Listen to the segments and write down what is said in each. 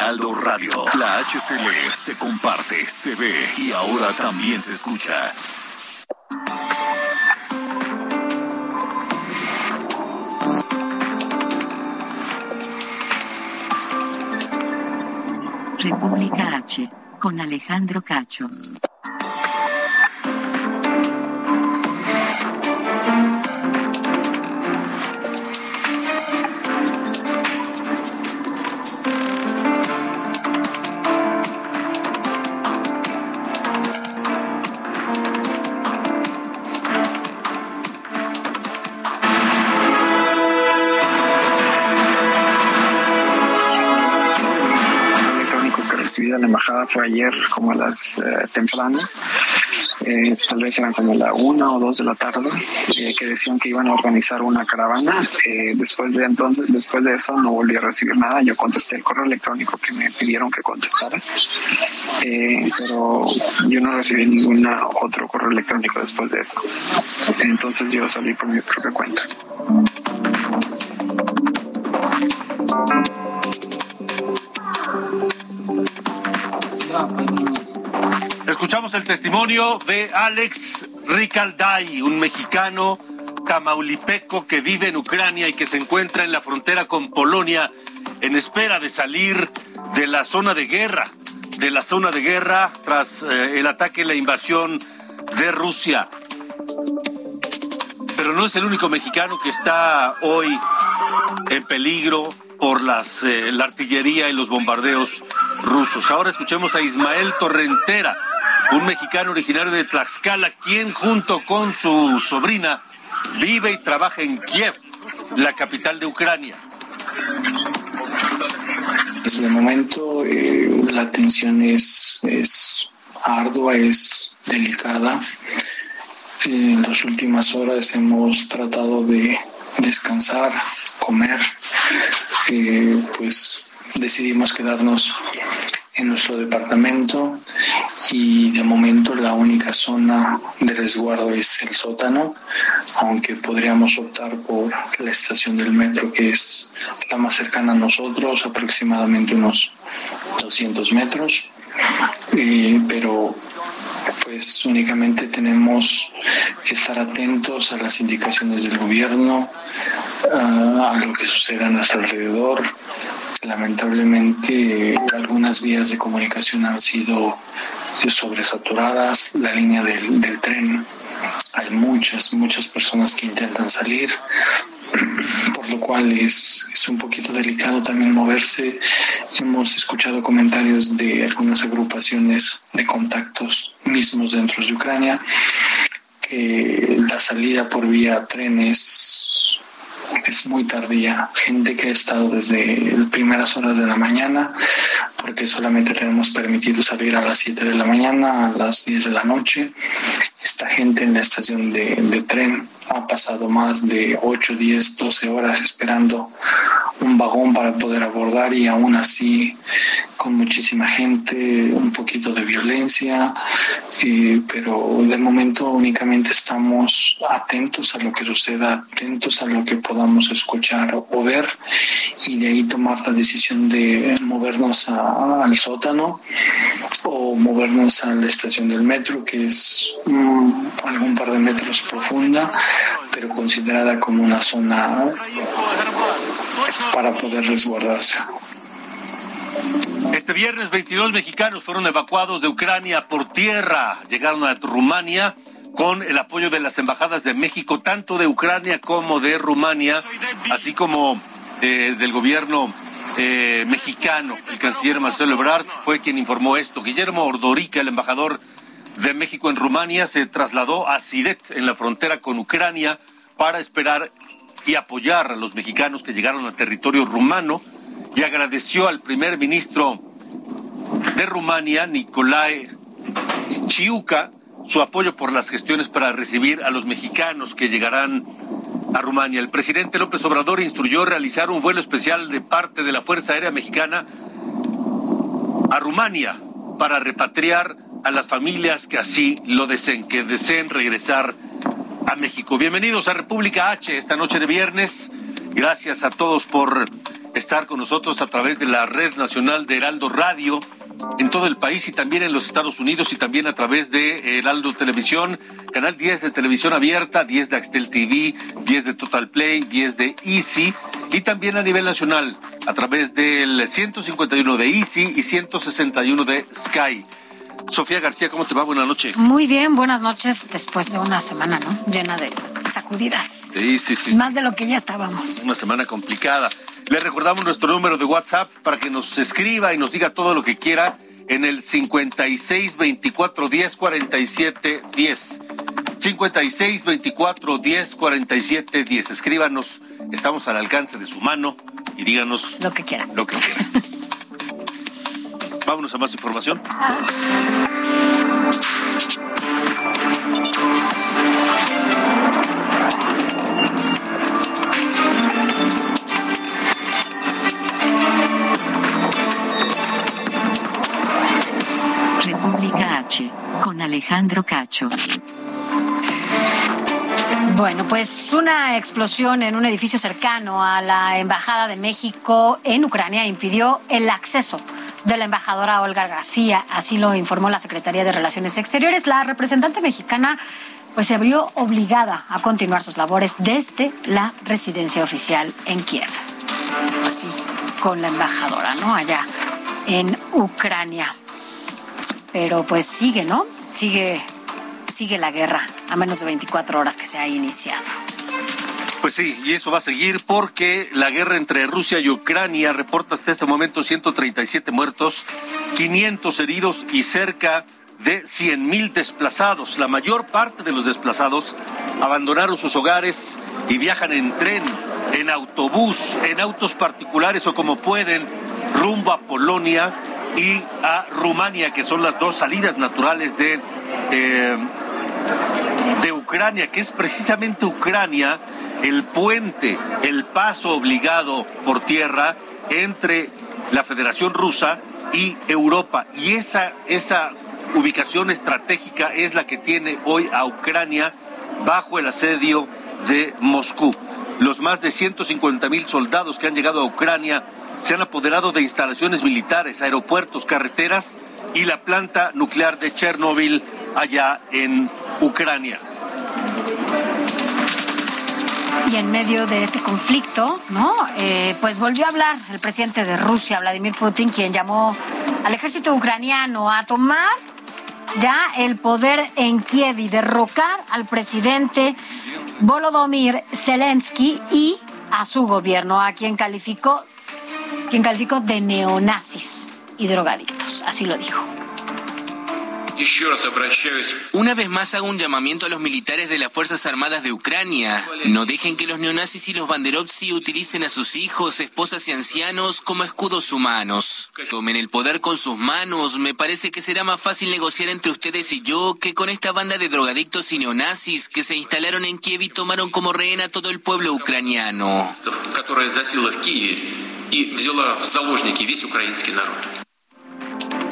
Heraldo Radio. La HCL se comparte, se ve y ahora también se escucha. República H, con Alejandro Cacho. Recibida la embajada fue ayer como a las eh, temprano, eh, tal vez eran como la una o dos de la tarde, eh, que decían que iban a organizar una caravana. después de entonces, después de eso no volví a recibir nada. Yo contesté el correo electrónico que me pidieron que contestara, pero yo no recibí ningún otro correo electrónico después de eso. Entonces yo salí por mi propia cuenta. Escuchamos el testimonio de Alex Ricalday, un mexicano tamaulipeco que vive en Ucrania y que se encuentra en la frontera con Polonia en espera de salir de la zona de guerra, de la zona de guerra tras eh, el ataque y la invasión de Rusia. Pero no es el único mexicano que está hoy en peligro por las, eh, la artillería y los bombardeos rusos. Ahora escuchemos a Ismael Torrentera, un mexicano originario de Tlaxcala, quien junto con su sobrina vive y trabaja en Kiev, la capital de Ucrania. Desde el momento eh, la tensión es, es ardua, es delicada. En las últimas horas hemos tratado de descansar, comer, eh, pues decidimos quedarnos en nuestro departamento y de momento la única zona de resguardo es el sótano, aunque podríamos optar por la estación del metro que es la más cercana a nosotros, aproximadamente unos 200 metros, eh, pero pues únicamente tenemos que estar atentos a las indicaciones del gobierno, a lo que suceda a nuestro alrededor. Lamentablemente algunas vías de comunicación han sido sobresaturadas, la línea del, del tren, hay muchas, muchas personas que intentan salir, por lo cual es, es, un poquito delicado también moverse. Hemos escuchado comentarios de algunas agrupaciones de contactos mismos dentro de Ucrania que la salida por vía trenes es muy tardía. Gente que ha estado desde las primeras horas de la mañana, porque solamente tenemos permitido salir a las 7 de la mañana, a las 10 de la noche. Esta gente en la estación de, de tren ha pasado más de 8, 10, 12 horas esperando un vagón para poder abordar y aún así con muchísima gente, un poquito de violencia, eh, pero de momento únicamente estamos atentos a lo que suceda, atentos a lo que podamos escuchar o ver y de ahí tomar la decisión de movernos al sótano o movernos a la estación del metro, que es mm, algún par de metros profunda, pero considerada como una zona para poder resguardarse. Este viernes 22 mexicanos fueron evacuados de Ucrania por tierra, llegaron a Rumania con el apoyo de las embajadas de México, tanto de Ucrania como de Rumania, así como eh, del gobierno eh, mexicano. El canciller Marcelo Ebrard fue quien informó esto. Guillermo Ordorica, el embajador de México en Rumania, se trasladó a Siret, en la frontera con Ucrania, para esperar y apoyar a los mexicanos que llegaron al territorio rumano y agradeció al primer ministro de Rumania, Nicolae Chiuca, su apoyo por las gestiones para recibir a los mexicanos que llegarán a Rumania. El presidente López Obrador instruyó realizar un vuelo especial de parte de la Fuerza Aérea Mexicana a Rumania para repatriar a las familias que así lo deseen, que deseen regresar a México. Bienvenidos a República H esta noche de viernes. Gracias a todos por estar con nosotros a través de la red nacional de Heraldo Radio en todo el país y también en los Estados Unidos y también a través de Heraldo Televisión, canal 10 de televisión abierta, 10 de Axtel TV, 10 de Total Play, 10 de Easy y también a nivel nacional a través del 151 de Easy y 161 de Sky. Sofía García, ¿cómo te va? Buenas noches. Muy bien, buenas noches después de una semana, ¿no? Llena de sacudidas. Sí, sí, sí. Más de lo que ya estábamos. Una semana complicada. Le recordamos nuestro número de WhatsApp para que nos escriba y nos diga todo lo que quiera en el 56 24 10 47 10. 56 24 10 47 10. Escríbanos, estamos al alcance de su mano y díganos lo que quieran. Lo que quieran. Vámonos a más información. República H, con Alejandro Cacho. Bueno, pues una explosión en un edificio cercano a la Embajada de México en Ucrania impidió el acceso de la embajadora Olga García, así lo informó la Secretaría de Relaciones Exteriores. La representante mexicana pues se vio obligada a continuar sus labores desde la residencia oficial en Kiev. Así, con la embajadora, ¿no? Allá en Ucrania. Pero pues sigue, ¿no? Sigue sigue la guerra a menos de 24 horas que se ha iniciado. Pues sí, y eso va a seguir porque la guerra entre Rusia y Ucrania reporta hasta este momento 137 muertos, 500 heridos y cerca de 100 mil desplazados. La mayor parte de los desplazados abandonaron sus hogares y viajan en tren, en autobús, en autos particulares o como pueden, rumbo a Polonia y a Rumania, que son las dos salidas naturales de, eh, de Ucrania, que es precisamente Ucrania el puente, el paso obligado por tierra entre la Federación Rusa y Europa. Y esa, esa ubicación estratégica es la que tiene hoy a Ucrania bajo el asedio de Moscú. Los más de 150 mil soldados que han llegado a Ucrania se han apoderado de instalaciones militares, aeropuertos, carreteras y la planta nuclear de Chernóbil allá en Ucrania. Y en medio de este conflicto, ¿no? Eh, pues volvió a hablar el presidente de Rusia, Vladimir Putin, quien llamó al ejército ucraniano a tomar ya el poder en Kiev y derrocar al presidente Volodymyr Zelensky y a su gobierno, a quien calificó, quien calificó de neonazis y drogadictos. Así lo dijo. Una vez más hago un llamamiento a los militares de las Fuerzas Armadas de Ucrania. No dejen que los neonazis y los banderovsi utilicen a sus hijos, esposas y ancianos como escudos humanos. Tomen el poder con sus manos. Me parece que será más fácil negociar entre ustedes y yo que con esta banda de drogadictos y neonazis que se instalaron en Kiev y tomaron como rehén a todo el pueblo ucraniano.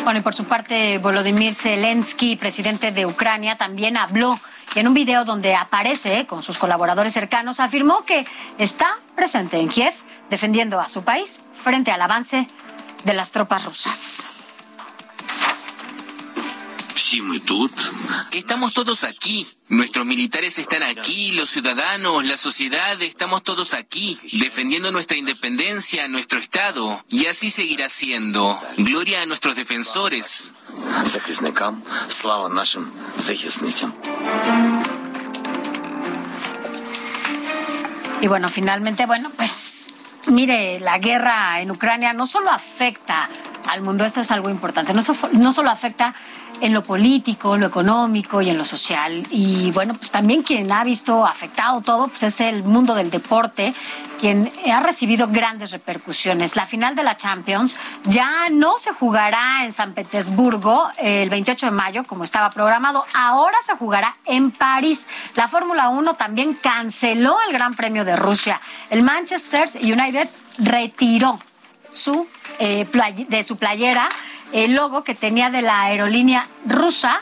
Bueno, y por su parte, Volodymyr Zelensky, presidente de Ucrania, también habló y en un video donde aparece con sus colaboradores cercanos, afirmó que está presente en Kiev defendiendo a su país frente al avance de las tropas rusas. Estamos todos aquí. Nuestros militares están aquí, los ciudadanos, la sociedad, estamos todos aquí, defendiendo nuestra independencia, nuestro Estado. Y así seguirá siendo. Gloria a nuestros defensores. Y bueno, finalmente, bueno, pues mire, la guerra en Ucrania no solo afecta al mundo, esto es algo importante, no, so- no solo afecta en lo político, lo económico y en lo social. Y bueno, pues también quien ha visto afectado todo pues es el mundo del deporte, quien ha recibido grandes repercusiones. La final de la Champions ya no se jugará en San Petersburgo el 28 de mayo como estaba programado, ahora se jugará en París. La Fórmula 1 también canceló el Gran Premio de Rusia. El Manchester United retiró su, eh, de su playera el logo que tenía de la aerolínea rusa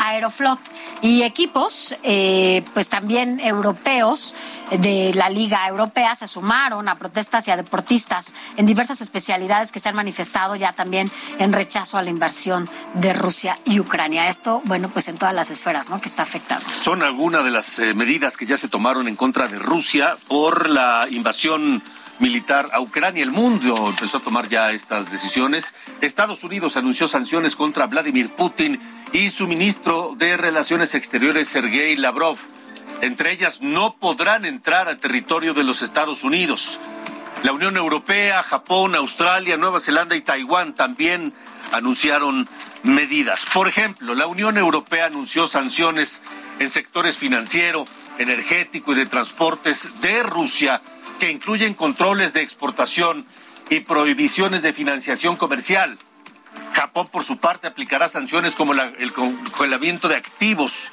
Aeroflot y equipos, eh, pues también europeos de la Liga Europea se sumaron a protestas y a deportistas en diversas especialidades que se han manifestado ya también en rechazo a la invasión de Rusia y Ucrania. Esto, bueno, pues en todas las esferas, ¿no? Que está afectando. Son algunas de las eh, medidas que ya se tomaron en contra de Rusia por la invasión militar a Ucrania. El mundo empezó a tomar ya estas decisiones. Estados Unidos anunció sanciones contra Vladimir Putin y su ministro de Relaciones Exteriores, Sergei Lavrov. Entre ellas, no podrán entrar al territorio de los Estados Unidos. La Unión Europea, Japón, Australia, Nueva Zelanda y Taiwán también anunciaron medidas. Por ejemplo, la Unión Europea anunció sanciones en sectores financiero, energético y de transportes de Rusia que incluyen controles de exportación y prohibiciones de financiación comercial. Japón, por su parte, aplicará sanciones como el congelamiento de activos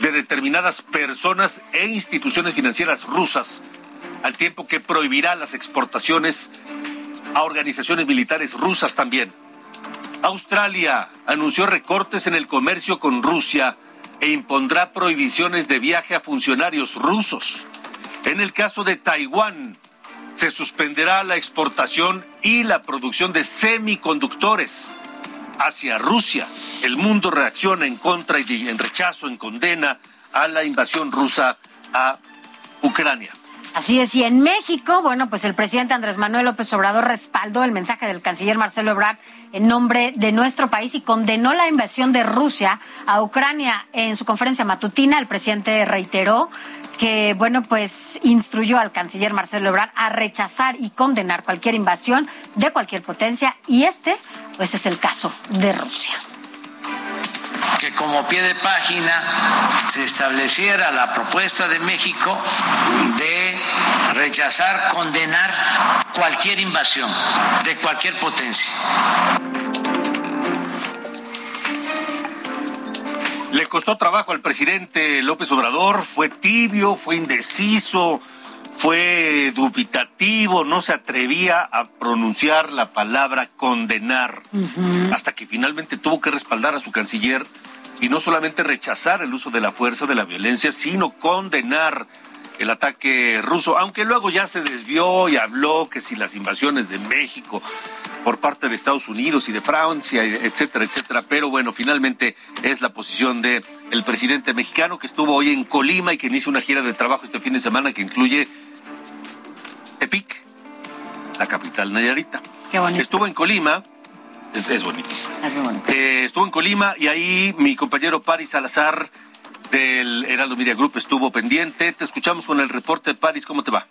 de determinadas personas e instituciones financieras rusas, al tiempo que prohibirá las exportaciones a organizaciones militares rusas también. Australia anunció recortes en el comercio con Rusia e impondrá prohibiciones de viaje a funcionarios rusos. En el caso de Taiwán, se suspenderá la exportación y la producción de semiconductores hacia Rusia. El mundo reacciona en contra y en rechazo, en condena a la invasión rusa a Ucrania. Así es, y en México, bueno, pues el presidente Andrés Manuel López Obrador respaldó el mensaje del canciller Marcelo Ebrard en nombre de nuestro país y condenó la invasión de Rusia a Ucrania. En su conferencia matutina, el presidente reiteró que, bueno, pues instruyó al canciller Marcelo Ebrard a rechazar y condenar cualquier invasión de cualquier potencia y este, pues es el caso de Rusia que como pie de página se estableciera la propuesta de México de rechazar, condenar cualquier invasión de cualquier potencia. Le costó trabajo al presidente López Obrador, fue tibio, fue indeciso, fue dubitativo, no se atrevía a pronunciar la palabra condenar, hasta que finalmente tuvo que respaldar a su canciller y no solamente rechazar el uso de la fuerza, de la violencia, sino condenar el ataque ruso, aunque luego ya se desvió y habló que si las invasiones de México por parte de Estados Unidos y de Francia, etcétera, etcétera, pero bueno, finalmente es la posición de el presidente mexicano que estuvo hoy en Colima y que inicia una gira de trabajo este fin de semana que incluye Tepic, la capital Nayarita. Estuvo en Colima, es, bonito. Eh, estuvo en Colima y ahí mi compañero Paris Salazar del Heraldo Media Group estuvo pendiente. Te escuchamos con el reporte. Paris, ¿cómo te va?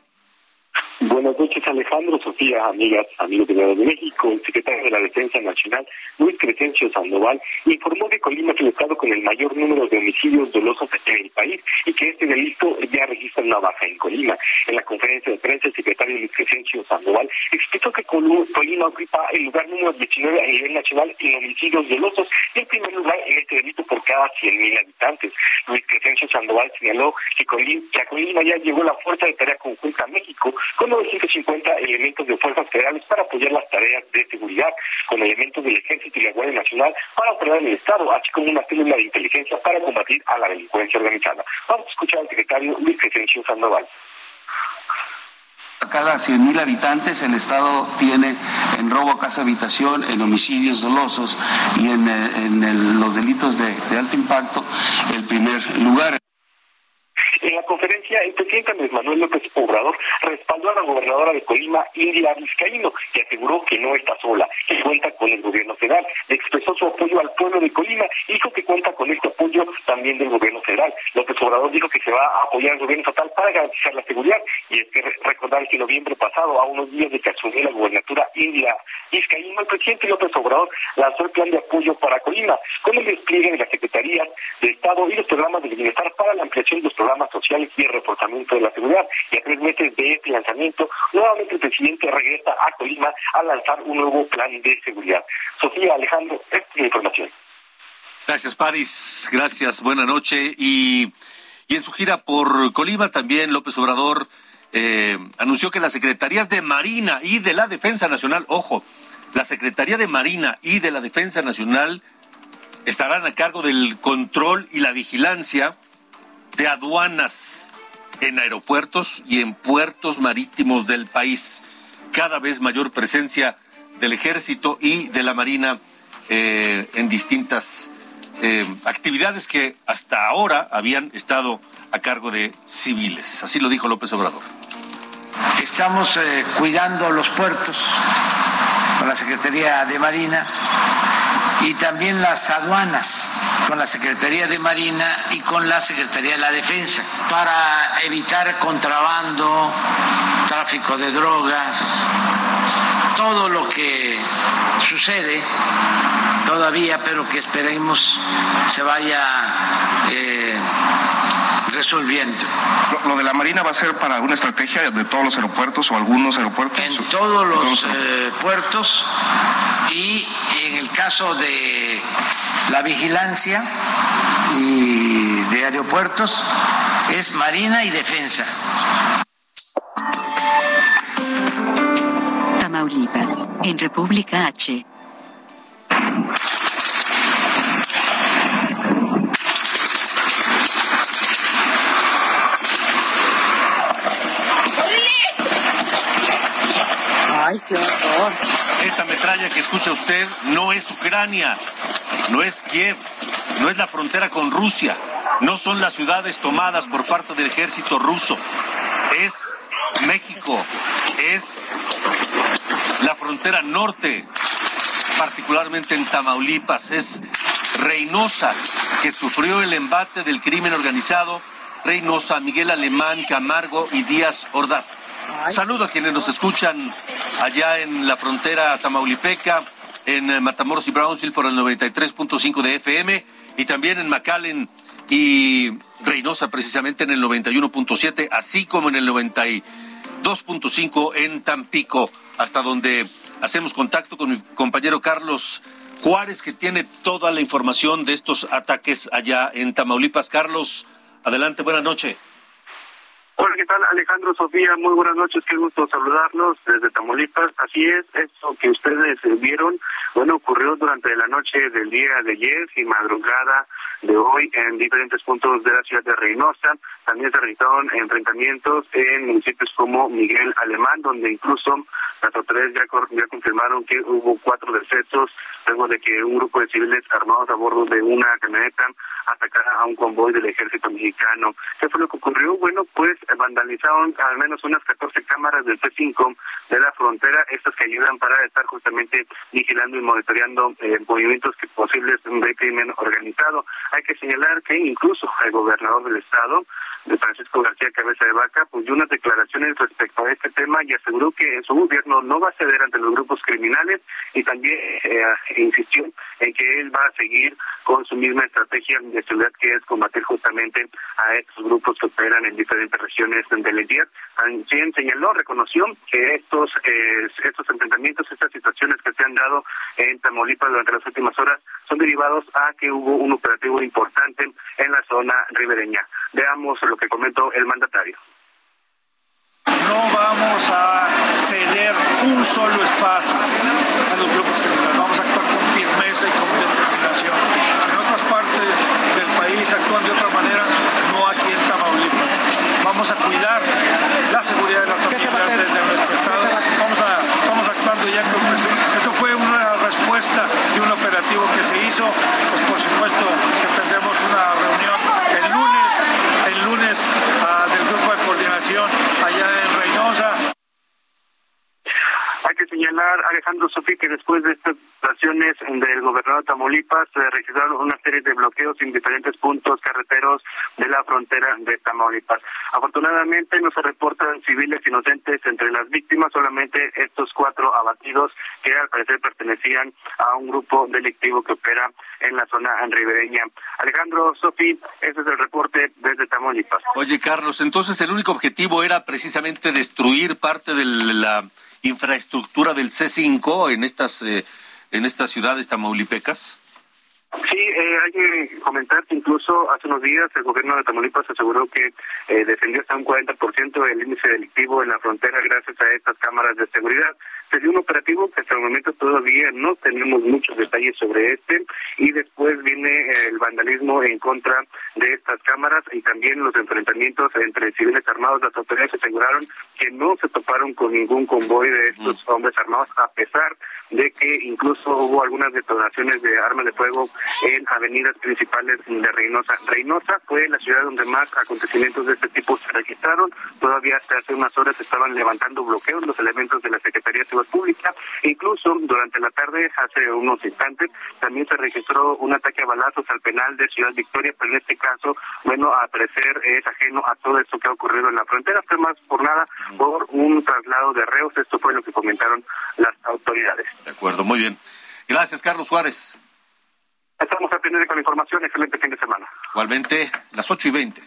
Buenas noches, Alejandro, Sofía, amigas, amigos de México. El secretario de la Defensa Nacional, Luis Crescencio Sandoval, informó que Colima es el estado con el mayor número de homicidios dolosos en el país y que este delito ya registra una baja en Colima. En la conferencia de prensa, el secretario Luis Crescencio Sandoval explicó que Colima ocupa el lugar número 19 a nivel nacional en homicidios dolosos y el primer lugar en este delito por cada 100.000 habitantes. Luis Crescencio Sandoval señaló que, Colima, a Colima ya llegó la Fuerza de Tarea Conjunta México 950 elementos de fuerzas federales para apoyar las tareas de seguridad, con elementos del Ejército y la Guardia Nacional para operar en el Estado, así como una célula de inteligencia para combatir a la delincuencia organizada. Vamos a escuchar al secretario Luis Crescencio Sandoval cada 100.000 habitantes el Estado tiene en robo a casa habitación, en homicidios dolosos y en, eh, los delitos de alto impacto el primer lugar. En la conferencia, el presidente Andrés Manuel López Obrador respaldó a la gobernadora de Colima, India Vizcaíno, que aseguró que no está sola, que cuenta con el gobierno federal. Expresó su apoyo al pueblo de Colima dijo que cuenta con este apoyo también del gobierno federal. López Obrador dijo que se va a apoyar al gobierno estatal para garantizar la seguridad. Y es que recordar que noviembre pasado, a unos días de que asumió la gubernatura India Vizcaíno, el presidente López Obrador lanzó el plan de apoyo para Colima, con el despliegue de las secretarías de Estado y los programas de bienestar para la ampliación de los programas sociales y el reforzamiento de la seguridad. Y a tres meses de este lanzamiento, nuevamente el presidente regresa a Colima a lanzar un nuevo plan de seguridad. Sofía Alejandro, esta información. Gracias, Paris. Gracias. Buena noche. Y, y en su gira por Colima también López Obrador eh, anunció que las secretarías de Marina y de la Defensa Nacional, ojo, la Secretaría de Marina y de la Defensa Nacional estarán a cargo del control y la vigilancia de aduanas en aeropuertos y en puertos marítimos del país. Cada vez mayor presencia del ejército y de la marina eh, en distintas eh, actividades que hasta ahora habían estado a cargo de civiles. Así lo dijo López Obrador. Estamos eh, cuidando los puertos con la Secretaría de Marina y también las aduanas con la Secretaría de Marina y con la Secretaría de la Defensa para evitar contrabando, tráfico de drogas, todo lo que sucede todavía, pero que esperemos se vaya eh, resolviendo. Lo, de la Marina va a ser para una estrategia de todos los aeropuertos o algunos aeropuertos? En todos los, eh, puertos y en el caso de la vigilancia y de aeropuertos es Marina y Defensa. Tamaulipas, en República H. Esta metralla que escucha usted no es Ucrania, no es Kiev, no es la frontera con Rusia, no son las ciudades tomadas por parte del ejército ruso, es México, es la frontera norte, particularmente en Tamaulipas, es Reynosa, que sufrió el embate del crimen organizado, Reynosa, Miguel Alemán, Camargo y Díaz Ordaz. Saludo a quienes nos escuchan allá en la frontera tamaulipeca, en eh, Matamoros y Brownsville por el 93.5 de FM y también en McAllen y Reynosa precisamente en el 91.7, así como en el 92.5 en Tampico, hasta donde hacemos contacto con mi compañero Carlos Juárez, que tiene toda la información de estos ataques allá en Tamaulipas. Carlos, adelante, buena noche. Hola, ¿qué tal? Alejandro, Sofía, muy buenas noches, qué gusto saludarlos desde Tamaulipas. Así es, eso que ustedes vieron, bueno, ocurrió durante la noche del día de ayer y madrugada de hoy en diferentes puntos de la ciudad de Reynosa. También se realizaron enfrentamientos en municipios como Miguel Alemán, donde incluso las autoridades ya confirmaron que hubo cuatro decesos luego de que un grupo de civiles armados a bordo de una camioneta atacara a un convoy del ejército mexicano. ¿Qué fue lo que ocurrió? Bueno, pues vandalizaron al menos unas 14 cámaras del P5 de la frontera, estas que ayudan para estar justamente vigilando y monitoreando eh, movimientos que posibles de crimen organizado. Hay que señalar que incluso el gobernador del estado, de Francisco García Cabeza de Vaca, pues dio unas declaraciones respecto a este tema y aseguró que su gobierno no va a ceder ante los grupos criminales y también eh, insistió en que él va a seguir con su misma estrategia de seguridad que es combatir justamente a estos grupos que operan en diferentes regiones del día. También señaló, reconoció que estos eh, estos enfrentamientos, estas situaciones que se han dado en Tamaulipas durante las últimas horas son derivados a que hubo un operativo importante en la zona ribereña. Veamos lo que comentó el mandatario. No vamos a ceder un solo espacio a los grupos criminales. Vamos a actuar con firmeza y con determinación. En otras partes del país actúan de otra manera, no aquí en Tamaulipas. Vamos a cuidar la seguridad de las familias de nuestro Estado. Vamos, a, vamos actuando ya con Eso fue una respuesta de un operativo que se hizo. Pues por supuesto que tendremos una reunión el lunes, el lunes uh, del grupo de coordinación allá en Reynosa. Señalar Alejandro Sofí, que después de estas situaciones del gobernador de Tamaulipas se registraron una serie de bloqueos en diferentes puntos carreteros de la frontera de Tamaulipas. Afortunadamente no se reportan civiles inocentes entre las víctimas, solamente estos cuatro abatidos que al parecer pertenecían a un grupo delictivo que opera en la zona ribereña. Alejandro Sofí, ese es el reporte desde Tamaulipas. Oye, Carlos, entonces el único objetivo era precisamente destruir parte de la infraestructura del C5 en estas, eh, en estas ciudades tamaulipecas? Sí, eh, hay que comentar que incluso hace unos días el gobierno de Tamaulipas aseguró que eh, defendió hasta un 40% del índice delictivo en la frontera gracias a estas cámaras de seguridad. Se dio un operativo que hasta el momento todavía no tenemos muchos detalles sobre este y después viene el vandalismo en contra de estas cámaras y también los enfrentamientos entre civiles armados. Las autoridades aseguraron que no se toparon con ningún convoy de estos hombres armados a pesar de que incluso hubo algunas detonaciones de armas de fuego en avenidas principales de Reynosa. Reynosa fue la ciudad donde más acontecimientos de este tipo se registraron. Todavía hasta hace unas horas estaban levantando bloqueos los elementos de la Secretaría de Seguridad Pública. Incluso durante la tarde, hace unos instantes, también se registró un ataque a balazos al penal de Ciudad Victoria, pero en este caso, bueno, a parecer es ajeno a todo esto que ha ocurrido en la frontera. Fue más por nada por un traslado de reos. Esto fue lo que comentaron las autoridades. De acuerdo, muy bien. Gracias, Carlos Suárez. Estamos atendiendo con la información. Excelente fin de semana. Igualmente, las 8 y 20.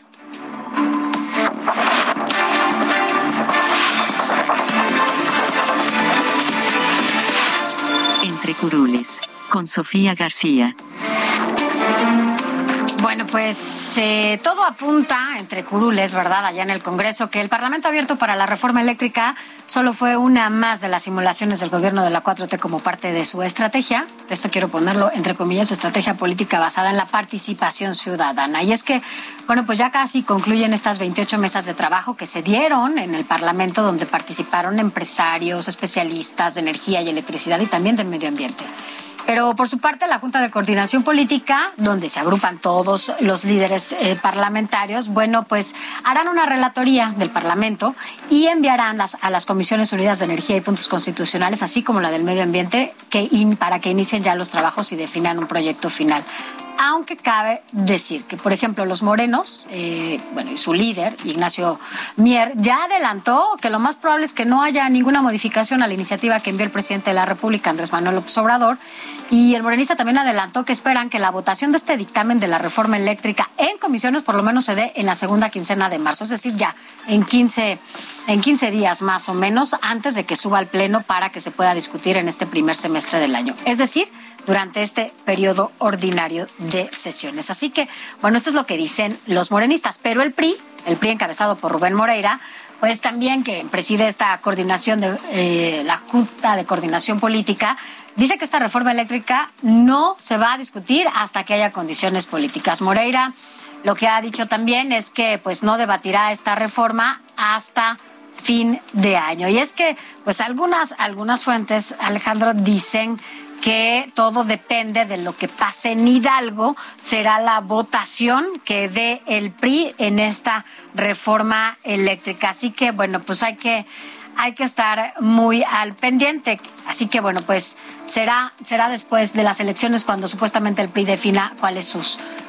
Entre Curules, con Sofía García. Bueno, pues eh, todo apunta, entre curules, ¿verdad?, allá en el Congreso, que el Parlamento abierto para la reforma eléctrica solo fue una más de las simulaciones del gobierno de la 4T como parte de su estrategia. Esto quiero ponerlo entre comillas, su estrategia política basada en la participación ciudadana. Y es que, bueno, pues ya casi concluyen estas 28 mesas de trabajo que se dieron en el Parlamento, donde participaron empresarios, especialistas de energía y electricidad y también del medio ambiente. Pero por su parte, la Junta de Coordinación Política, donde se agrupan todos los líderes eh, parlamentarios, bueno, pues harán una relatoría del Parlamento y enviarán las, a las Comisiones Unidas de Energía y Puntos Constitucionales, así como la del Medio Ambiente, para que inicien ya los trabajos y definan un proyecto final aunque cabe decir que, por ejemplo, los morenos, eh, bueno, y su líder, Ignacio Mier, ya adelantó que lo más probable es que no haya ninguna modificación a la iniciativa que envió el presidente de la República, Andrés Manuel López Obrador, y el morenista también adelantó que esperan que la votación de este dictamen de la reforma eléctrica en comisiones por lo menos se dé en la segunda quincena de marzo, es decir, ya en 15, en 15 días más o menos antes de que suba al Pleno para que se pueda discutir en este primer semestre del año. Es decir, durante este periodo ordinario de sesiones. Así que, bueno, esto es lo que dicen los morenistas, pero el PRI, el PRI encabezado por Rubén Moreira, pues también que preside esta coordinación de eh, la Junta de Coordinación Política, dice que esta reforma eléctrica no se va a discutir hasta que haya condiciones políticas. Moreira lo que ha dicho también es que pues no debatirá esta reforma hasta fin de año. Y es que pues algunas algunas fuentes Alejandro dicen que todo depende de lo que pase en Hidalgo, será la votación que dé el PRI en esta reforma eléctrica. Así que, bueno, pues hay que hay que estar muy al pendiente. Así que bueno, pues será, será después de las elecciones cuando supuestamente el PRI defina cuál es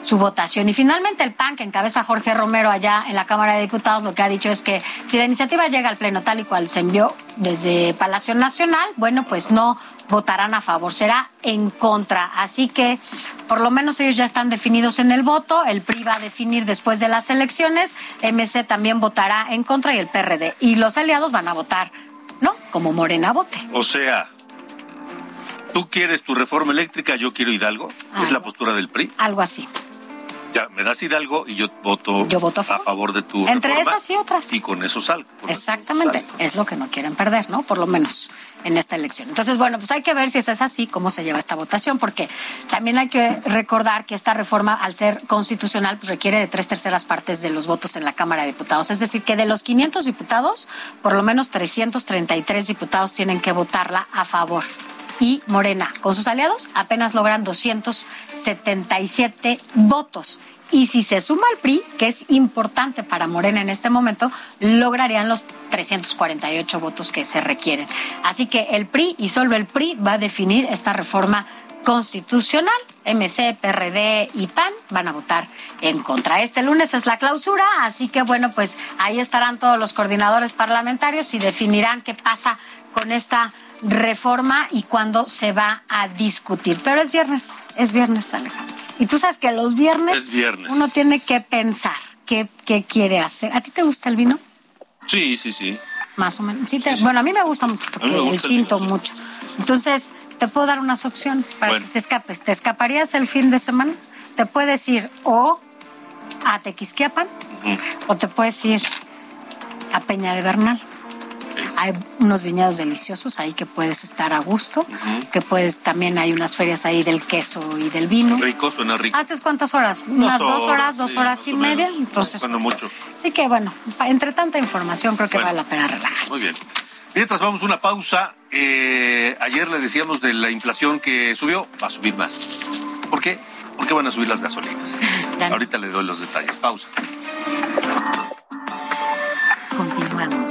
su votación. Y finalmente el PAN, que encabeza Jorge Romero allá en la Cámara de Diputados, lo que ha dicho es que si la iniciativa llega al Pleno tal y cual se envió desde Palacio Nacional, bueno, pues no votarán a favor, será en contra. Así que por lo menos ellos ya están definidos en el voto, el PRI va a definir después de las elecciones, MC también votará en contra y el PRD. Y los aliados van a votar, ¿no? Como Morena vote. O sea, tú quieres tu reforma eléctrica, yo quiero Hidalgo. ¿Es la postura del PRI? Algo así. Ya, me das Hidalgo y yo voto, a, favor. de tu Entre esas y otras. Y con eso salgo. Exactamente, es lo que no quieren perder, ¿no? Por lo menos en esta elección. Entonces, bueno, pues hay que ver si es así, cómo se lleva esta votación, porque también hay que recordar que esta reforma, al ser constitucional, pues requiere de tres terceras partes de los votos en la Cámara de Diputados. Es decir, que de los 500 diputados, por lo menos 333 diputados tienen que votarla a favor y Morena, con sus aliados, apenas logran 277 votos. Y si se suma al PRI, que es importante para Morena en este momento, lograrían los 348 votos que se requieren. Así que el PRI y solo el PRI va a definir esta reforma constitucional. MC, PRD y PAN van a votar en contra. Este lunes es la clausura, así que bueno, pues ahí estarán todos los coordinadores parlamentarios y definirán qué pasa con esta reforma y cuándo se va a discutir. Pero es viernes, es viernes, Alejandro. Y tú sabes que los viernes, uno tiene que pensar qué, qué, quiere hacer. ¿A ti te gusta el vino? Sí, sí, sí. Más o menos. Sí Bueno, a mí me gusta mucho porque el tinto mucho. Entonces, te puedo dar unas opciones para que te escapes. ¿Te escaparías el fin de semana? Te puedes ir o a Tequisquiapan o te puedes ir a Peña de Bernal. Hay unos viñedos deliciosos ahí que puedes estar a gusto, que puedes, también hay unas ferias ahí del queso y del vino. Rico, suena rico. ¿Haces cuántas horas? Unas dos horas, dos horas y media. Entonces, cuando mucho. Así que bueno, entre tanta información creo que vale la pena relajarse. Muy bien. Mientras vamos a una pausa, eh, ayer le decíamos de la inflación que subió, va a subir más. ¿Por qué? Porque van a subir las gasolinas. Ahorita le doy los detalles. Pausa. Continuamos.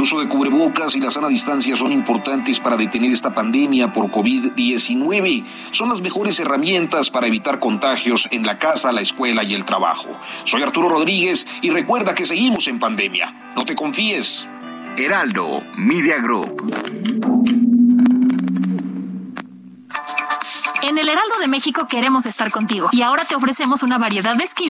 El uso de cubrebocas y la sana distancia son importantes para detener esta pandemia por COVID-19. Son las mejores herramientas para evitar contagios en la casa, la escuela y el trabajo. Soy Arturo Rodríguez y recuerda que seguimos en pandemia. No te confíes. Heraldo Media Group. En el Heraldo de México queremos estar contigo y ahora te ofrecemos una variedad de skills.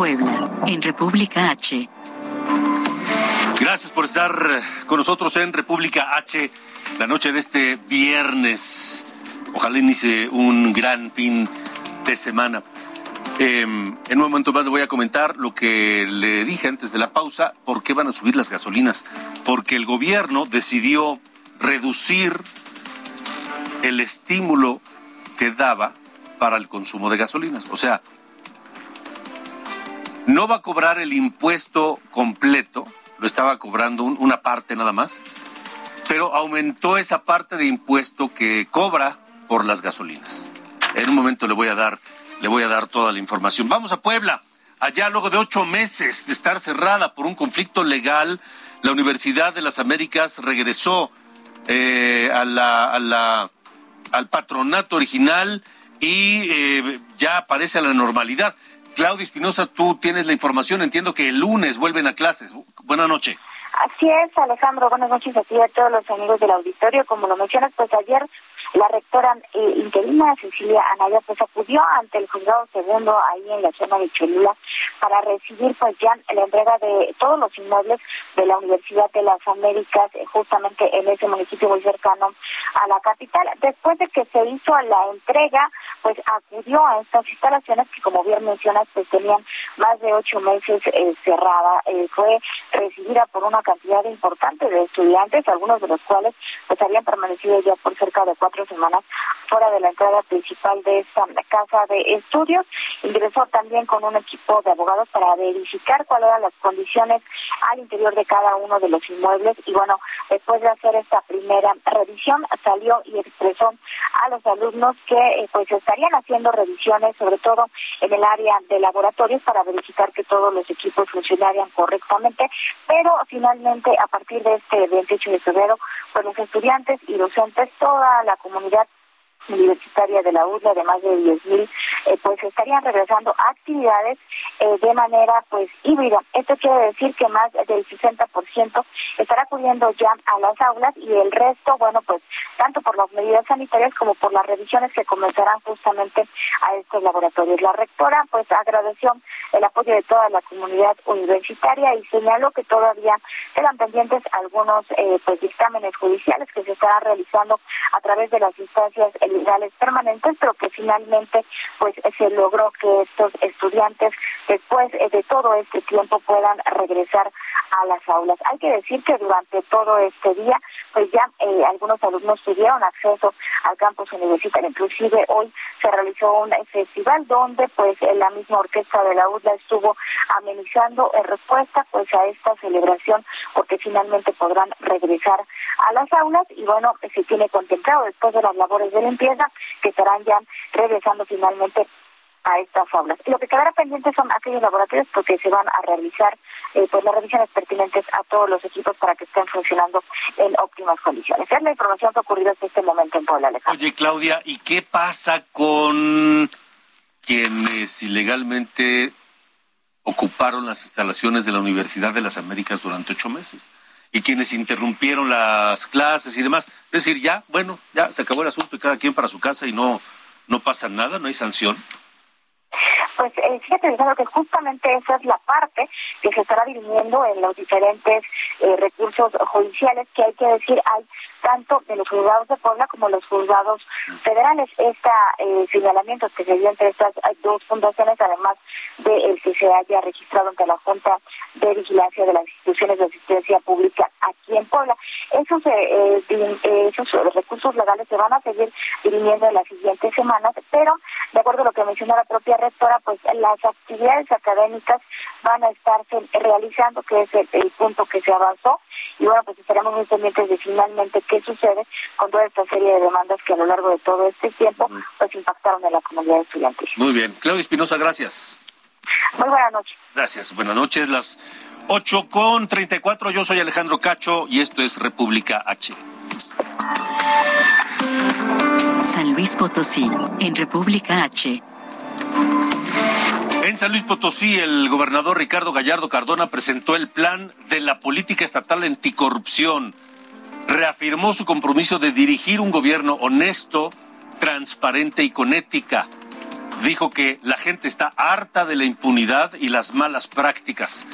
Puebla, en República H. Gracias por estar con nosotros en República H la noche de este viernes. Ojalá inicie un gran fin de semana. Eh, en un momento más le voy a comentar lo que le dije antes de la pausa, por qué van a subir las gasolinas. Porque el gobierno decidió reducir el estímulo que daba para el consumo de gasolinas. O sea, no va a cobrar el impuesto completo, lo estaba cobrando una parte nada más, pero aumentó esa parte de impuesto que cobra por las gasolinas. En un momento le voy a dar, le voy a dar toda la información. Vamos a Puebla. Allá, luego de ocho meses de estar cerrada por un conflicto legal, la Universidad de las Américas regresó eh, al patronato original y eh, ya aparece a la normalidad. Claudia Espinosa, tú tienes la información. Entiendo que el lunes vuelven a clases. Buenas noches. Así es, Alejandro. Buenas noches a ti a todos los amigos del auditorio. Como lo mencionas, pues ayer la rectora eh, interina Cecilia Anaya pues acudió ante el juzgado segundo ahí en la zona de Cholula para recibir pues ya la entrega de todos los inmuebles de la Universidad de las Américas eh, justamente en ese municipio muy cercano a la capital. Después de que se hizo la entrega, pues acudió a estas instalaciones que como bien mencionas pues tenían más de ocho meses eh, cerrada. Fue recibida por una cantidad importante de estudiantes, algunos de los cuales pues habían permanecido ya por cerca de cuatro semanas fuera de la entrada principal de esta casa de estudios. Ingresó también con un equipo de abogados para verificar cuáles eran las condiciones al interior de cada uno de los inmuebles y bueno, después de hacer esta primera revisión salió y expresó a los alumnos que eh, pues estarían haciendo revisiones sobre todo en el área de laboratorios para verificar que todos los equipos funcionarían correctamente, pero finalmente a partir de este 28 de febrero pues los estudiantes y docentes, toda la comunidad comunidad universitaria de la UDLA de más de 10.000, eh, pues estarían regresando a actividades eh, de manera pues híbrida. Esto quiere decir que más del 60% estará acudiendo ya a las aulas y el resto, bueno, pues tanto por las medidas sanitarias como por las revisiones que comenzarán justamente a estos laboratorios. La rectora pues agradeció el apoyo de toda la comunidad universitaria y señaló que todavía quedan pendientes algunos eh, pues dictámenes judiciales que se estarán realizando a través de las instancias legales permanentes, pero que finalmente pues se logró que estos estudiantes después eh, de todo este tiempo puedan regresar a las aulas. Hay que decir que durante todo este día pues ya eh, algunos alumnos tuvieron acceso al campus universitario, inclusive hoy se realizó un festival donde pues la misma orquesta de la UDLA estuvo amenizando en respuesta pues a esta celebración porque finalmente podrán regresar a las aulas y bueno, se tiene contemplado después de las labores de limpieza que estarán ya regresando finalmente a estas aulas. Lo que quedará pendiente son aquellos laboratorios porque se van a realizar eh, pues las revisiones pertinentes a todos los equipos para que estén funcionando en óptimas condiciones. Es la información que ha ocurrido hasta este momento en Puebla, Alejandro. Oye, Claudia, ¿y qué pasa con quienes ilegalmente ocuparon las instalaciones de la Universidad de las Américas durante ocho meses? Y quienes interrumpieron las clases y demás. Es decir, ya, bueno, ya se acabó el asunto y cada quien para su casa y no, no pasa nada, no hay sanción. Pues eh, fíjate, que justamente esa es la parte que se estará dirimiendo en los diferentes eh, recursos judiciales que hay que decir hay tanto de los juzgados de Puebla como los juzgados federales. Este señalamiento que se dio entre estas dos fundaciones, además de el que se haya registrado ante la Junta de Vigilancia de las Instituciones de Asistencia Pública aquí en Puebla. Esos, eh, eh, esos recursos legales se van a seguir dirimiendo en las siguientes semanas, pero de acuerdo a lo que mencionó la propia rectora, pues las actividades académicas van a estarse realizando, que es el punto que se avanzó y bueno, pues estaremos muy pendientes de finalmente qué sucede con toda esta serie de demandas que a lo largo de todo este tiempo pues impactaron en la comunidad estudiantil. Muy bien. Claudia Espinosa, gracias. Muy buenas noches. Gracias. Buenas noches. Las 8 con 34. Yo soy Alejandro Cacho y esto es República H. San Luis Potosí, en República H. En San Luis Potosí, el gobernador Ricardo Gallardo Cardona presentó el plan de la política estatal anticorrupción. Reafirmó su compromiso de dirigir un gobierno honesto, transparente y con ética. Dijo que la gente está harta de la impunidad y las malas prácticas.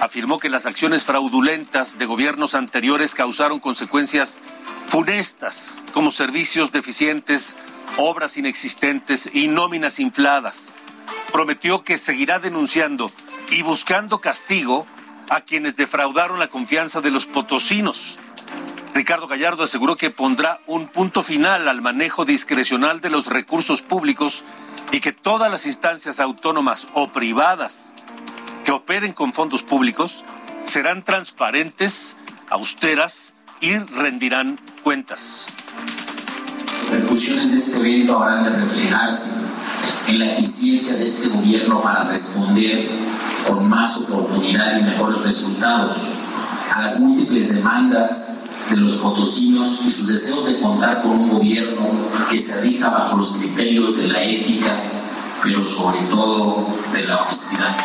Afirmó que las acciones fraudulentas de gobiernos anteriores causaron consecuencias funestas, como servicios deficientes, obras inexistentes y nóminas infladas prometió que seguirá denunciando y buscando castigo a quienes defraudaron la confianza de los potosinos. Ricardo Gallardo aseguró que pondrá un punto final al manejo discrecional de los recursos públicos y que todas las instancias autónomas o privadas que operen con fondos públicos serán transparentes, austeras y rendirán cuentas. Repercusiones de este evento habrán de reflejarse en la eficiencia de este gobierno para responder con más oportunidad y mejores resultados a las múltiples demandas de los potosinos y sus deseos de contar con un gobierno que se rija bajo los criterios de la ética, pero sobre todo de la honestidad.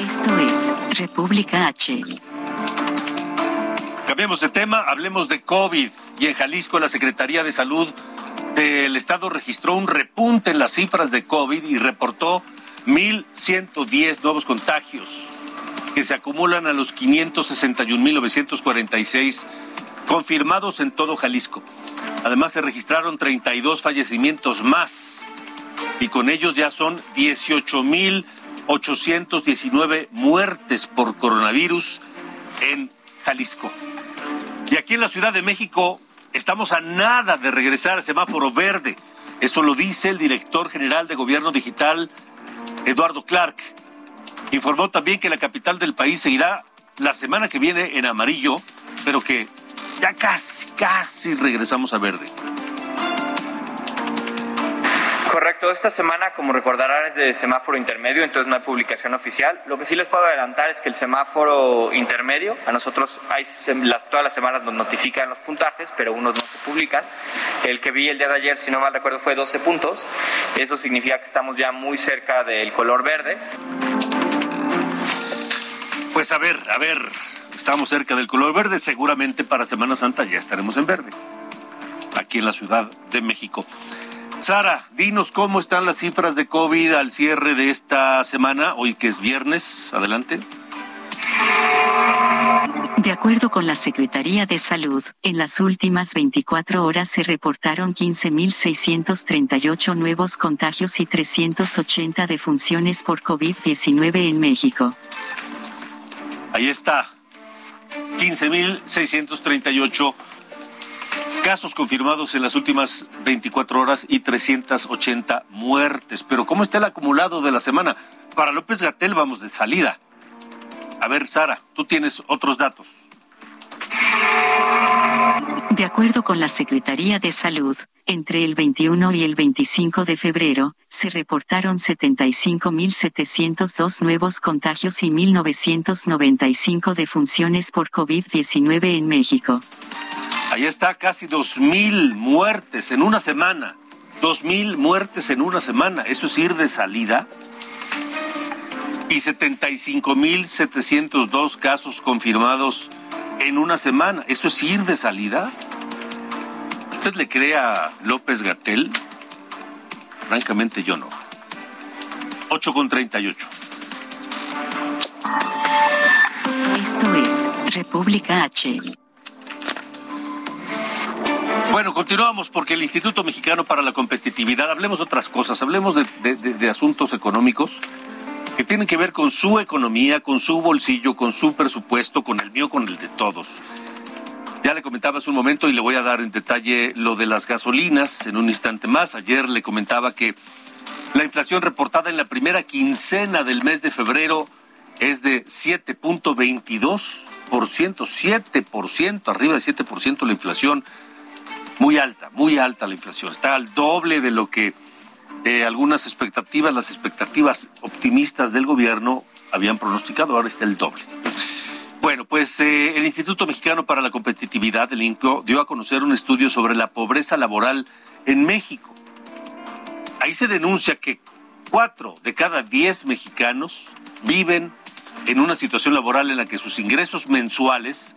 Esto es República H. Cambiemos de tema, hablemos de COVID y en Jalisco la Secretaría de Salud del estado registró un repunte en las cifras de COVID y reportó 1.110 nuevos contagios que se acumulan a los 561.946 confirmados en todo Jalisco. Además se registraron 32 fallecimientos más y con ellos ya son 18.819 muertes por coronavirus en Jalisco. Y aquí en la Ciudad de México estamos a nada de regresar al semáforo verde. Eso lo dice el director general de Gobierno Digital, Eduardo Clark. Informó también que la capital del país seguirá la semana que viene en amarillo, pero que ya casi, casi regresamos a verde. Correcto, esta semana, como recordarán, es de semáforo intermedio, entonces no hay publicación oficial. Lo que sí les puedo adelantar es que el semáforo intermedio, a nosotros todas las semanas nos notifican los puntajes, pero unos no se publican. El que vi el día de ayer, si no mal recuerdo, fue 12 puntos. Eso significa que estamos ya muy cerca del color verde. Pues a ver, a ver, estamos cerca del color verde, seguramente para Semana Santa ya estaremos en verde, aquí en la Ciudad de México. Sara, dinos cómo están las cifras de COVID al cierre de esta semana, hoy que es viernes. Adelante. De acuerdo con la Secretaría de Salud, en las últimas 24 horas se reportaron 15.638 nuevos contagios y 380 defunciones por COVID-19 en México. Ahí está. 15.638 casos confirmados en las últimas 24 horas y 380 muertes. Pero ¿cómo está el acumulado de la semana? Para López Gatel vamos de salida. A ver, Sara, tú tienes otros datos. De acuerdo con la Secretaría de Salud, entre el 21 y el 25 de febrero, se reportaron 75.702 nuevos contagios y 1.995 defunciones por COVID-19 en México. Ahí está, casi 2.000 muertes en una semana. 2.000 muertes en una semana. ¿Eso es ir de salida? Y 75.702 casos confirmados en una semana. ¿Eso es ir de salida? ¿Usted le cree a López Gatel? Francamente yo no. 8 con 38. Esto es República H. Bueno, continuamos porque el Instituto Mexicano para la Competitividad, hablemos de otras cosas, hablemos de, asuntos económicos que tienen que ver con su economía, con su bolsillo, con su presupuesto, con el mío, con el de todos. Ya le comentaba hace un momento y le voy a dar en detalle lo de las gasolinas en un instante más. Ayer le comentaba que la inflación reportada en la primera quincena del mes de febrero es de 7.22%, 7%, arriba de 7% la inflación muy alta, muy alta la inflación. Está al doble de lo que eh, algunas expectativas, las expectativas optimistas del gobierno habían pronosticado, ahora está el doble. Bueno, pues eh, el Instituto Mexicano para la Competitividad, el INCO, dio a conocer un estudio sobre la pobreza laboral en México. Ahí se denuncia que cuatro de cada diez mexicanos viven en una situación laboral en la que sus ingresos mensuales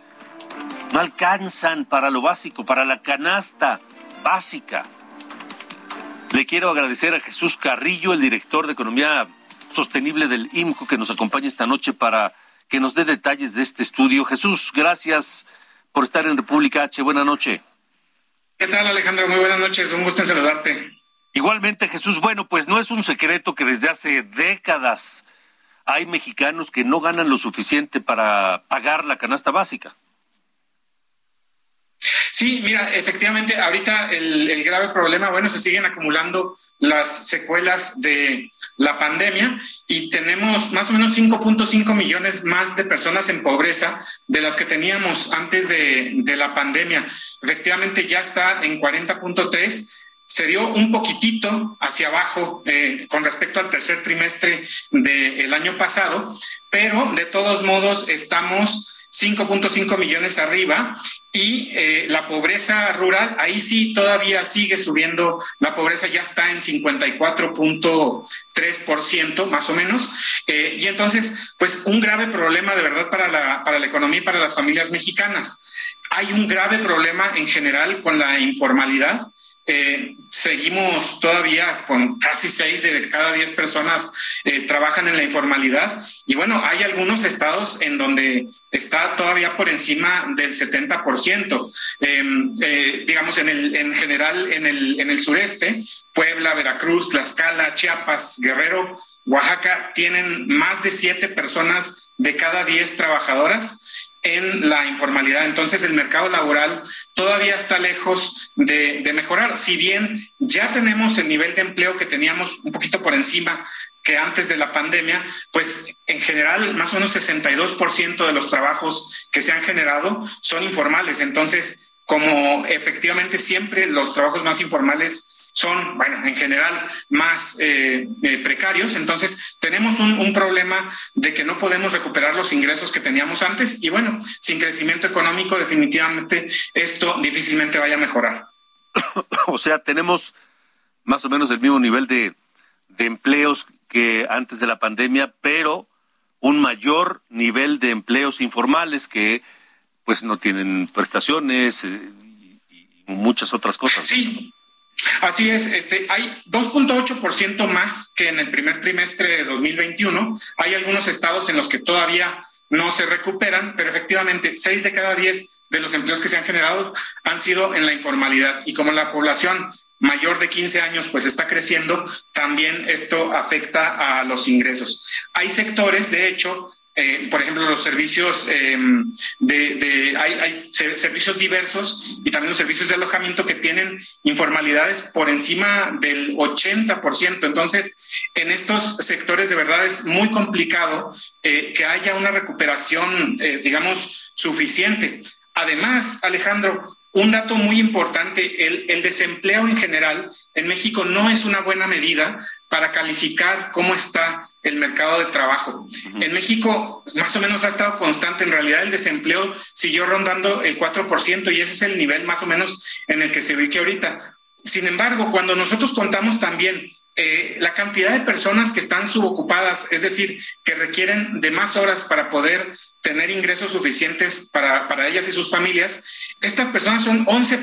no alcanzan para lo básico, para la canasta básica. Le quiero agradecer a Jesús Carrillo, el director de Economía Sostenible del IMCO, que nos acompaña esta noche para que nos dé detalles de este estudio. Jesús, gracias por estar en República H. Buenas noches. ¿Qué tal, Alejandro? Muy buenas noches. Un gusto en saludarte. Igualmente, Jesús. Bueno, pues no es un secreto que desde hace décadas hay mexicanos que no ganan lo suficiente para pagar la canasta básica. Sí, mira, efectivamente, ahorita el, grave problema, bueno, se siguen acumulando las secuelas de la pandemia y tenemos más o menos 5.5 millones más de personas en pobreza de las que teníamos antes de, la pandemia. Efectivamente, ya está en 40.3 se dio un poquitito hacia abajo eh, con respecto al tercer trimestre del año pasado, pero de todos modos estamos 5.5 millones arriba y eh, la pobreza rural, ahí sí todavía sigue subiendo, la pobreza ya está en 54.3% más o menos, eh, y entonces, pues un grave problema de verdad para la, para la economía y para las familias mexicanas. Hay un grave problema en general con la informalidad eh, seguimos todavía con casi seis de cada diez personas eh, trabajan en la informalidad y bueno, hay algunos estados en donde está todavía por encima del 70%. Em, eh, digamos, en, el, en general, en el, en el sureste, Puebla, Veracruz, Tlaxcala, Chiapas, Guerrero, Oaxaca, tienen más de siete personas de cada diez trabajadoras en la informalidad. Entonces el mercado laboral todavía está lejos de, mejorar. Si bien ya tenemos el nivel de empleo que teníamos un poquito por encima que antes de la pandemia, pues en general más o menos 62% de los trabajos que se han generado son informales. Entonces, como efectivamente siempre los trabajos más informales son, bueno, en general más eh, eh, precarios. Entonces, tenemos un, problema de que no podemos recuperar los ingresos que teníamos antes y bueno, sin crecimiento económico, definitivamente esto difícilmente vaya a mejorar. o sea, tenemos más o menos el mismo nivel de, de empleos que antes de la pandemia, pero un mayor nivel de empleos informales que pues no tienen prestaciones eh, y muchas otras cosas. Sí, Así es, este, hay 2.8% más que en el primer trimestre de 2021. Hay algunos estados en los que todavía no se recuperan, pero efectivamente 6 de cada 10 de los empleos que se han generado han sido en la informalidad. Y como la población mayor de 15 años pues está creciendo, también esto afecta a los ingresos. Hay sectores, de hecho, eh, por ejemplo, los servicios em, de, hay, servicios diversos y también los servicios de alojamiento que tienen informalidades por encima del 80%. Entonces, en estos sectores de verdad es muy complicado eh, que haya una recuperación, eh, digamos, suficiente. Además, Alejandro, un dato muy importante, el, desempleo en general en México no es una buena medida para calificar cómo está el mercado de trabajo. En México más o menos ha estado constante, en realidad el desempleo siguió rondando el 4% y ese es el nivel más o menos en el que se ubique ahorita. Sin embargo, cuando nosotros contamos también eh, la cantidad de personas que están subocupadas, es decir, que requieren de más horas para poder tener ingresos suficientes para, para ellas y sus familias, estas personas son 11.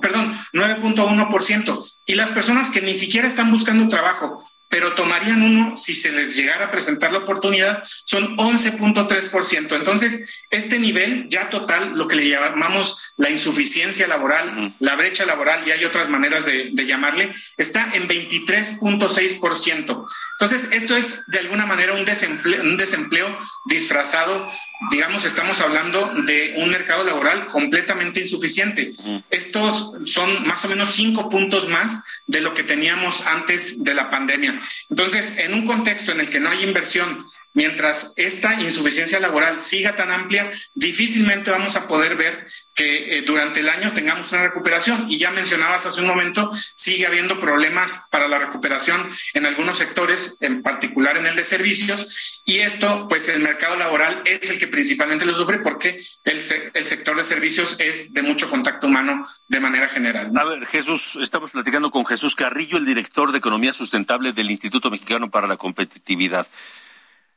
perdón, 9.1%. Y las personas que ni siquiera están buscando trabajo, pero tomarían uno si se les llegara a presentar la oportunidad, son 11.3%. Entonces, este nivel ya total, lo que le llamamos la insuficiencia laboral, la brecha laboral, y hay otras maneras de, llamarle, está en 23.6%. Entonces, esto es de alguna manera un desempleo, un desempleo disfrazado digamos, estamos hablando de un mercado laboral completamente insuficiente. Estos son más o menos cinco puntos más de lo que teníamos antes de la pandemia. Entonces, en un contexto en el que no hay inversión, mientras esta insuficiencia laboral siga tan amplia, difícilmente vamos a poder ver que eh, durante el año tengamos una recuperación. Y ya mencionabas hace un momento, sigue habiendo problemas para la recuperación en algunos sectores, en particular en el de servicios, y esto, pues el mercado laboral es el que principalmente lo sufre porque el, sector de servicios es de mucho contacto humano de manera general. A ver, Jesús, estamos platicando con Jesús Carrillo, el director de Economía Sustentable del Instituto Mexicano para la Competitividad.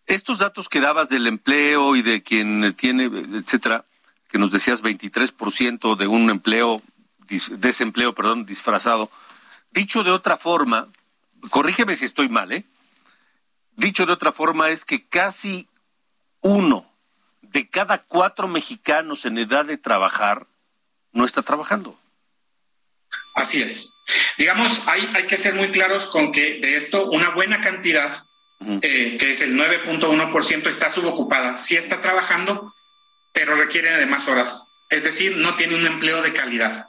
Estos datos que dabas del empleo y de quien tiene, etcétera, que nos decías 23% de un empleo, desempleo, perdón, disfrazado. Dicho de otra forma, corrígeme si estoy mal, ¿eh? Dicho de otra forma es que casi uno de cada cuatro mexicanos en edad de trabajar no está trabajando. Así es. Digamos, hay, hay que ser muy claros con que de esto una buena cantidad eh, que es el 9.1%, está subocupada. Sí está trabajando, pero requiere de más horas. Es decir, no tiene un empleo de calidad.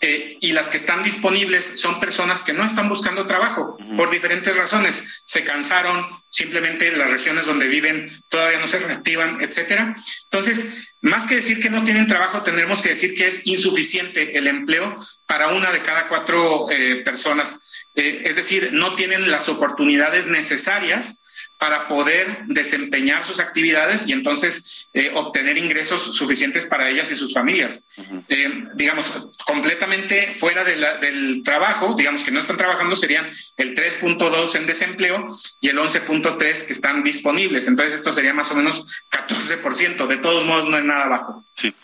Eh, y las que están disponibles son personas que no están buscando trabajo por diferentes razones. Se cansaron, simplemente las regiones donde viven todavía no se reactivan, etcétera. Entonces, más que decir que no tienen trabajo, tendremos que decir que es insuficiente el empleo para una de cada cuatro eh, personas. Eh, es decir, no tienen las oportunidades necesarias para poder desempeñar sus actividades y entonces eh, obtener ingresos suficientes para ellas y sus familias. Eh, digamos, completamente fuera del trabajo, digamos que no están trabajando, serían el 3.2 en desempleo y el 11.3 que están disponibles. Entonces esto sería más o menos 14%. De todos modos, no es nada bajo. Sí.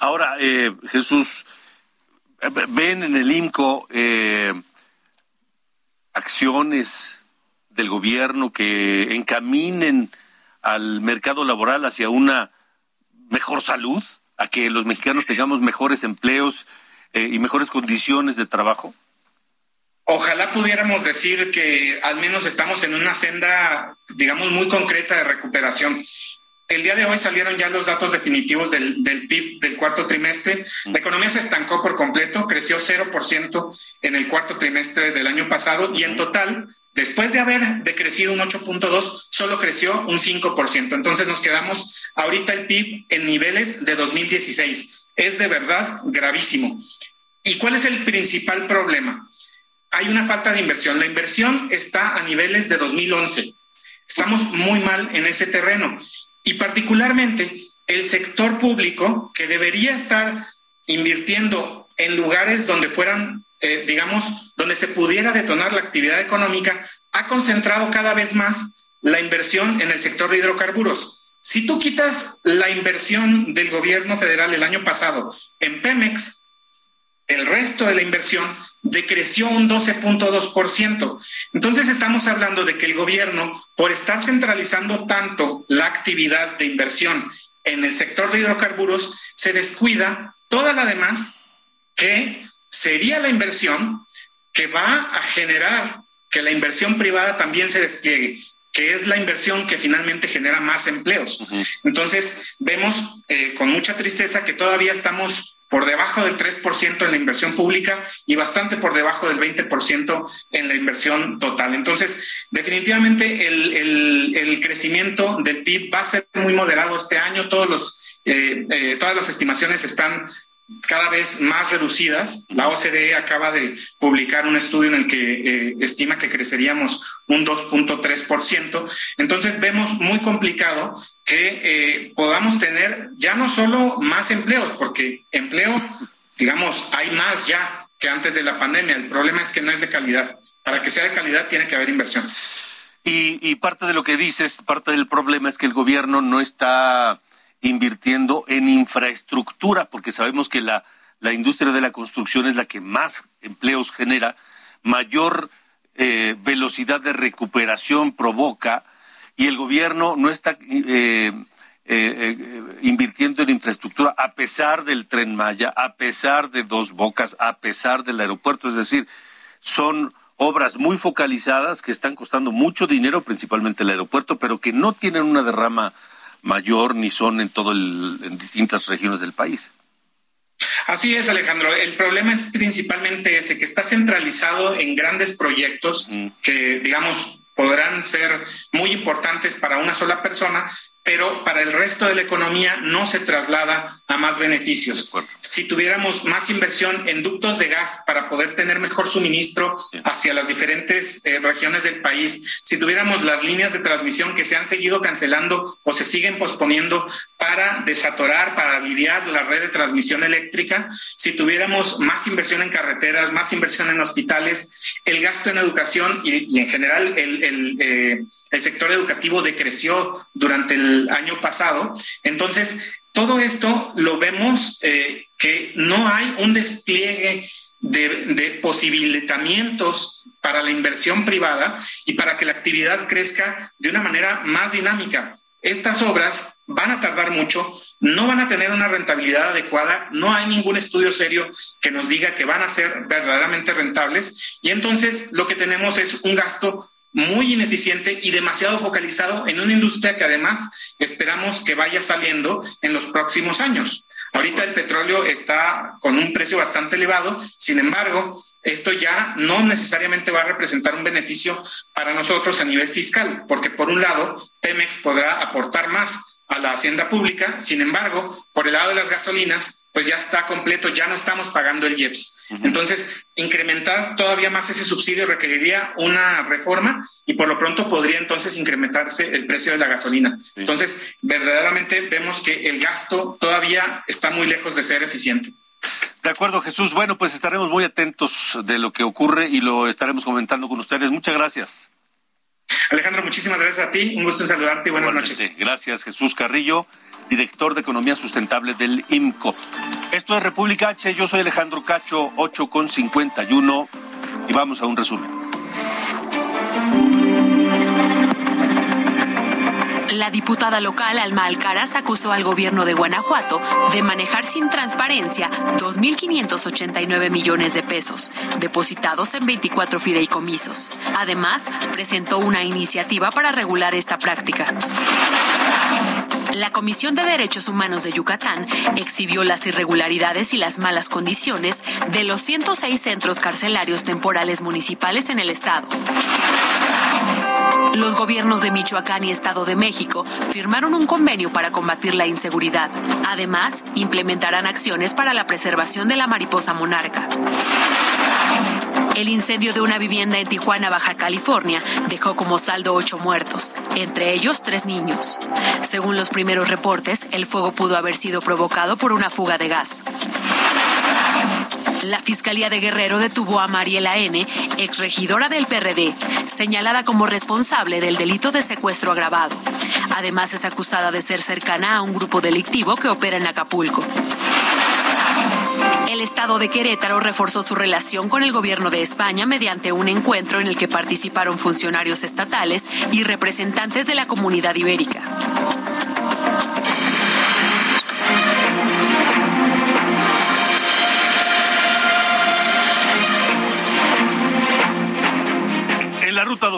Ahora, Jesús, ven en el IMCO eh, acciones del gobierno que encaminen al mercado laboral hacia una mejor salud, a que los mexicanos tengamos mejores empleos eh, y mejores condiciones de trabajo? Ojalá pudiéramos decir que al menos estamos en una senda, digamos, muy concreta de recuperación. El día de hoy salieron ya los datos definitivos del, PIB del cuarto trimestre. La economía se estancó por completo, creció 0% en el cuarto trimestre del año pasado y en total, después de haber decrecido un 8.2, solo creció un 5%. Entonces nos quedamos ahorita el PIB en niveles de 2016. Es de verdad gravísimo. ¿Y cuál es el principal problema? Hay una falta de inversión. La inversión está a niveles de 2011. Estamos muy mal en ese terreno y particularmente el sector público que debería estar invirtiendo en lugares donde fueran, eh, digamos, donde se pudiera detonar la actividad económica, ha concentrado cada vez más la inversión en el sector de hidrocarburos. Si tú quitas la inversión del gobierno federal el año pasado en Pemex, el resto de la inversión decreció un 12.2%. Entonces estamos hablando de que el gobierno, por estar centralizando tanto la actividad de inversión en el sector de hidrocarburos, se descuida toda la demás que sería la inversión que va a generar que la inversión privada también se despliegue que es la inversión que finalmente genera más empleos. Entonces, vemos eh, con mucha tristeza que todavía estamos por debajo del 3% en la inversión pública y bastante por debajo del 20% en la inversión total. Entonces, definitivamente el, crecimiento del PIB va a ser muy moderado este año. Todos los, eh, eh, todas las estimaciones están cada vez más reducidas. La OCDE acaba de publicar un estudio en el que eh, estima que creceríamos un 2.3%. Entonces vemos muy complicado que eh, podamos tener ya no solo más empleos, porque empleo, digamos, hay más ya que antes de la pandemia. El problema es que no es de calidad. Para que sea de calidad tiene que haber inversión. Y, y parte de lo que dices, parte del problema es que el gobierno no está invirtiendo en infraestructura, porque sabemos que la, la industria de la construcción es la que más empleos genera, mayor eh, velocidad de recuperación provoca y el gobierno no está eh, eh, invirtiendo en infraestructura a pesar del tren Maya, a pesar de dos bocas, a pesar del aeropuerto. Es decir, son obras muy focalizadas que están costando mucho dinero, principalmente el aeropuerto, pero que no tienen una derrama mayor ni son en todo en distintas regiones del país. Así es, Alejandro. El problema es principalmente ese, que está centralizado en grandes proyectos que, digamos, podrán ser muy importantes para una sola persona, pero para el resto de la economía no se traslada a más beneficios. Si tuviéramos más inversión en ductos de gas para poder tener mejor suministro hacia las diferentes eh, regiones del país, si tuviéramos las líneas de transmisión que se han seguido cancelando o se siguen posponiendo para desatorar, para aliviar la red de transmisión eléctrica, si tuviéramos más inversión en carreteras, más inversión en hospitales, el gasto en educación y, en general el, eh, el sector educativo decreció durante el año pasado. Entonces, todo esto lo vemos eh, que no hay un despliegue de, de, posibilitamientos para la inversión privada y para que la actividad crezca de una manera más dinámica. Estas obras van a tardar mucho, no van a tener una rentabilidad adecuada, no hay ningún estudio serio que nos diga que van a ser verdaderamente rentables y entonces lo que tenemos es un gasto muy ineficiente y demasiado focalizado en una industria que además esperamos que vaya saliendo en los próximos años. Ahorita el petróleo está con un precio bastante elevado, sin embargo, esto ya no necesariamente va a representar un beneficio para nosotros a nivel fiscal, porque por un lado, Pemex podrá aportar más a la hacienda pública, sin embargo, por el lado de las gasolinas, pues ya está completo, ya no estamos pagando el IEPS. Entonces, incrementar todavía más ese subsidio requeriría una reforma y por lo pronto podría entonces incrementarse el precio de la gasolina. Entonces, verdaderamente vemos que el gasto todavía está muy lejos de ser eficiente. De acuerdo, Jesús. Bueno, pues estaremos muy atentos de lo que ocurre y lo estaremos comentando con ustedes. Muchas gracias. Alejandro, muchísimas gracias a ti. Un gusto saludarte y buenas noches. Gracias, Jesús Carrillo director de Economía Sustentable del IMCO. Esto es República H, yo soy Alejandro Cacho, 8 con 51 y vamos a un resumen. La diputada local Alma Alcaraz acusó al gobierno de Guanajuato de manejar sin transparencia 2.589 millones de pesos, depositados en 24 fideicomisos. Además, presentó una iniciativa para regular esta práctica. La Comisión de Derechos Humanos de Yucatán exhibió las irregularidades y las malas condiciones de los 106 centros carcelarios temporales municipales en el estado. Los gobiernos de Michoacán y Estado de México firmaron un convenio para combatir la inseguridad. Además, implementarán acciones para la preservación de la mariposa monarca. El incendio de una vivienda en Tijuana, Baja California, dejó como saldo ocho muertos, entre ellos tres niños. Según los primeros reportes, el fuego pudo haber sido provocado por una fuga de gas. La Fiscalía de Guerrero detuvo a Mariela N., exregidora del PRD, señalada como responsable del delito de secuestro agravado. Además, es acusada de ser cercana a un grupo delictivo que opera en Acapulco. El Estado de Querétaro reforzó su relación con el gobierno de España mediante un encuentro en el que participaron funcionarios estatales y representantes de la comunidad ibérica.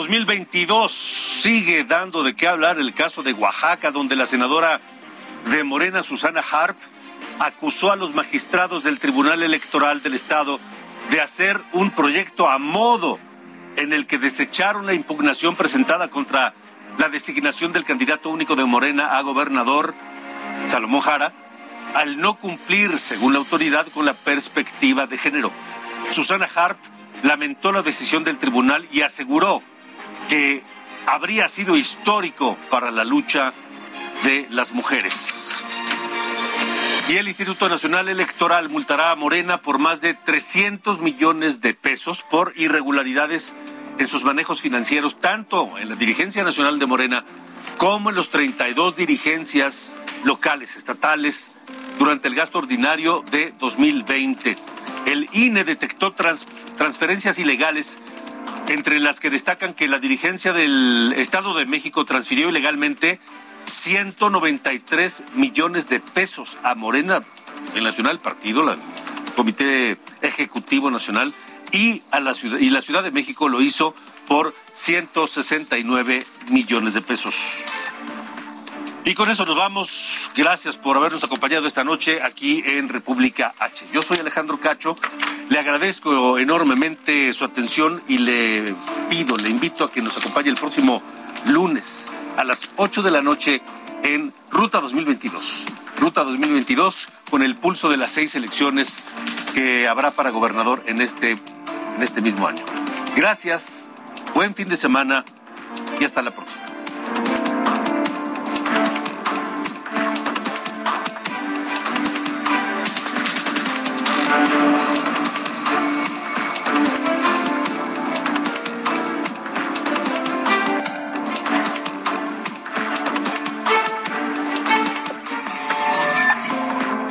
2022 sigue dando de qué hablar el caso de Oaxaca, donde la senadora de Morena, Susana Harp, acusó a los magistrados del Tribunal Electoral del Estado de hacer un proyecto a modo en el que desecharon la impugnación presentada contra la designación del candidato único de Morena a gobernador, Salomón Jara, al no cumplir, según la autoridad, con la perspectiva de género. Susana Harp lamentó la decisión del tribunal y aseguró que habría sido histórico para la lucha de las mujeres. Y el Instituto Nacional Electoral multará a Morena por más de 300 millones de pesos por irregularidades en sus manejos financieros, tanto en la dirigencia nacional de Morena como en los 32 dirigencias locales, estatales, durante el gasto ordinario de 2020. El INE detectó transferencias ilegales, entre las que destacan que la dirigencia del Estado de México transfirió ilegalmente 193 millones de pesos a Morena, el Nacional Partido, el Comité Ejecutivo Nacional, y, a la ciudad, y la Ciudad de México lo hizo por 169 millones de pesos. Y con eso nos vamos. Gracias por habernos acompañado esta noche aquí en República H. Yo soy Alejandro Cacho. Le agradezco enormemente su atención y le pido, le invito a que nos acompañe el próximo lunes a las 8 de la noche en Ruta 2022. Ruta 2022 con el pulso de las seis elecciones que habrá para gobernador en este, en este mismo año. Gracias, buen fin de semana y hasta la próxima.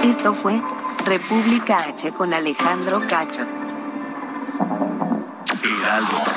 Esto fue República H con Alejandro Cacho. Heraldo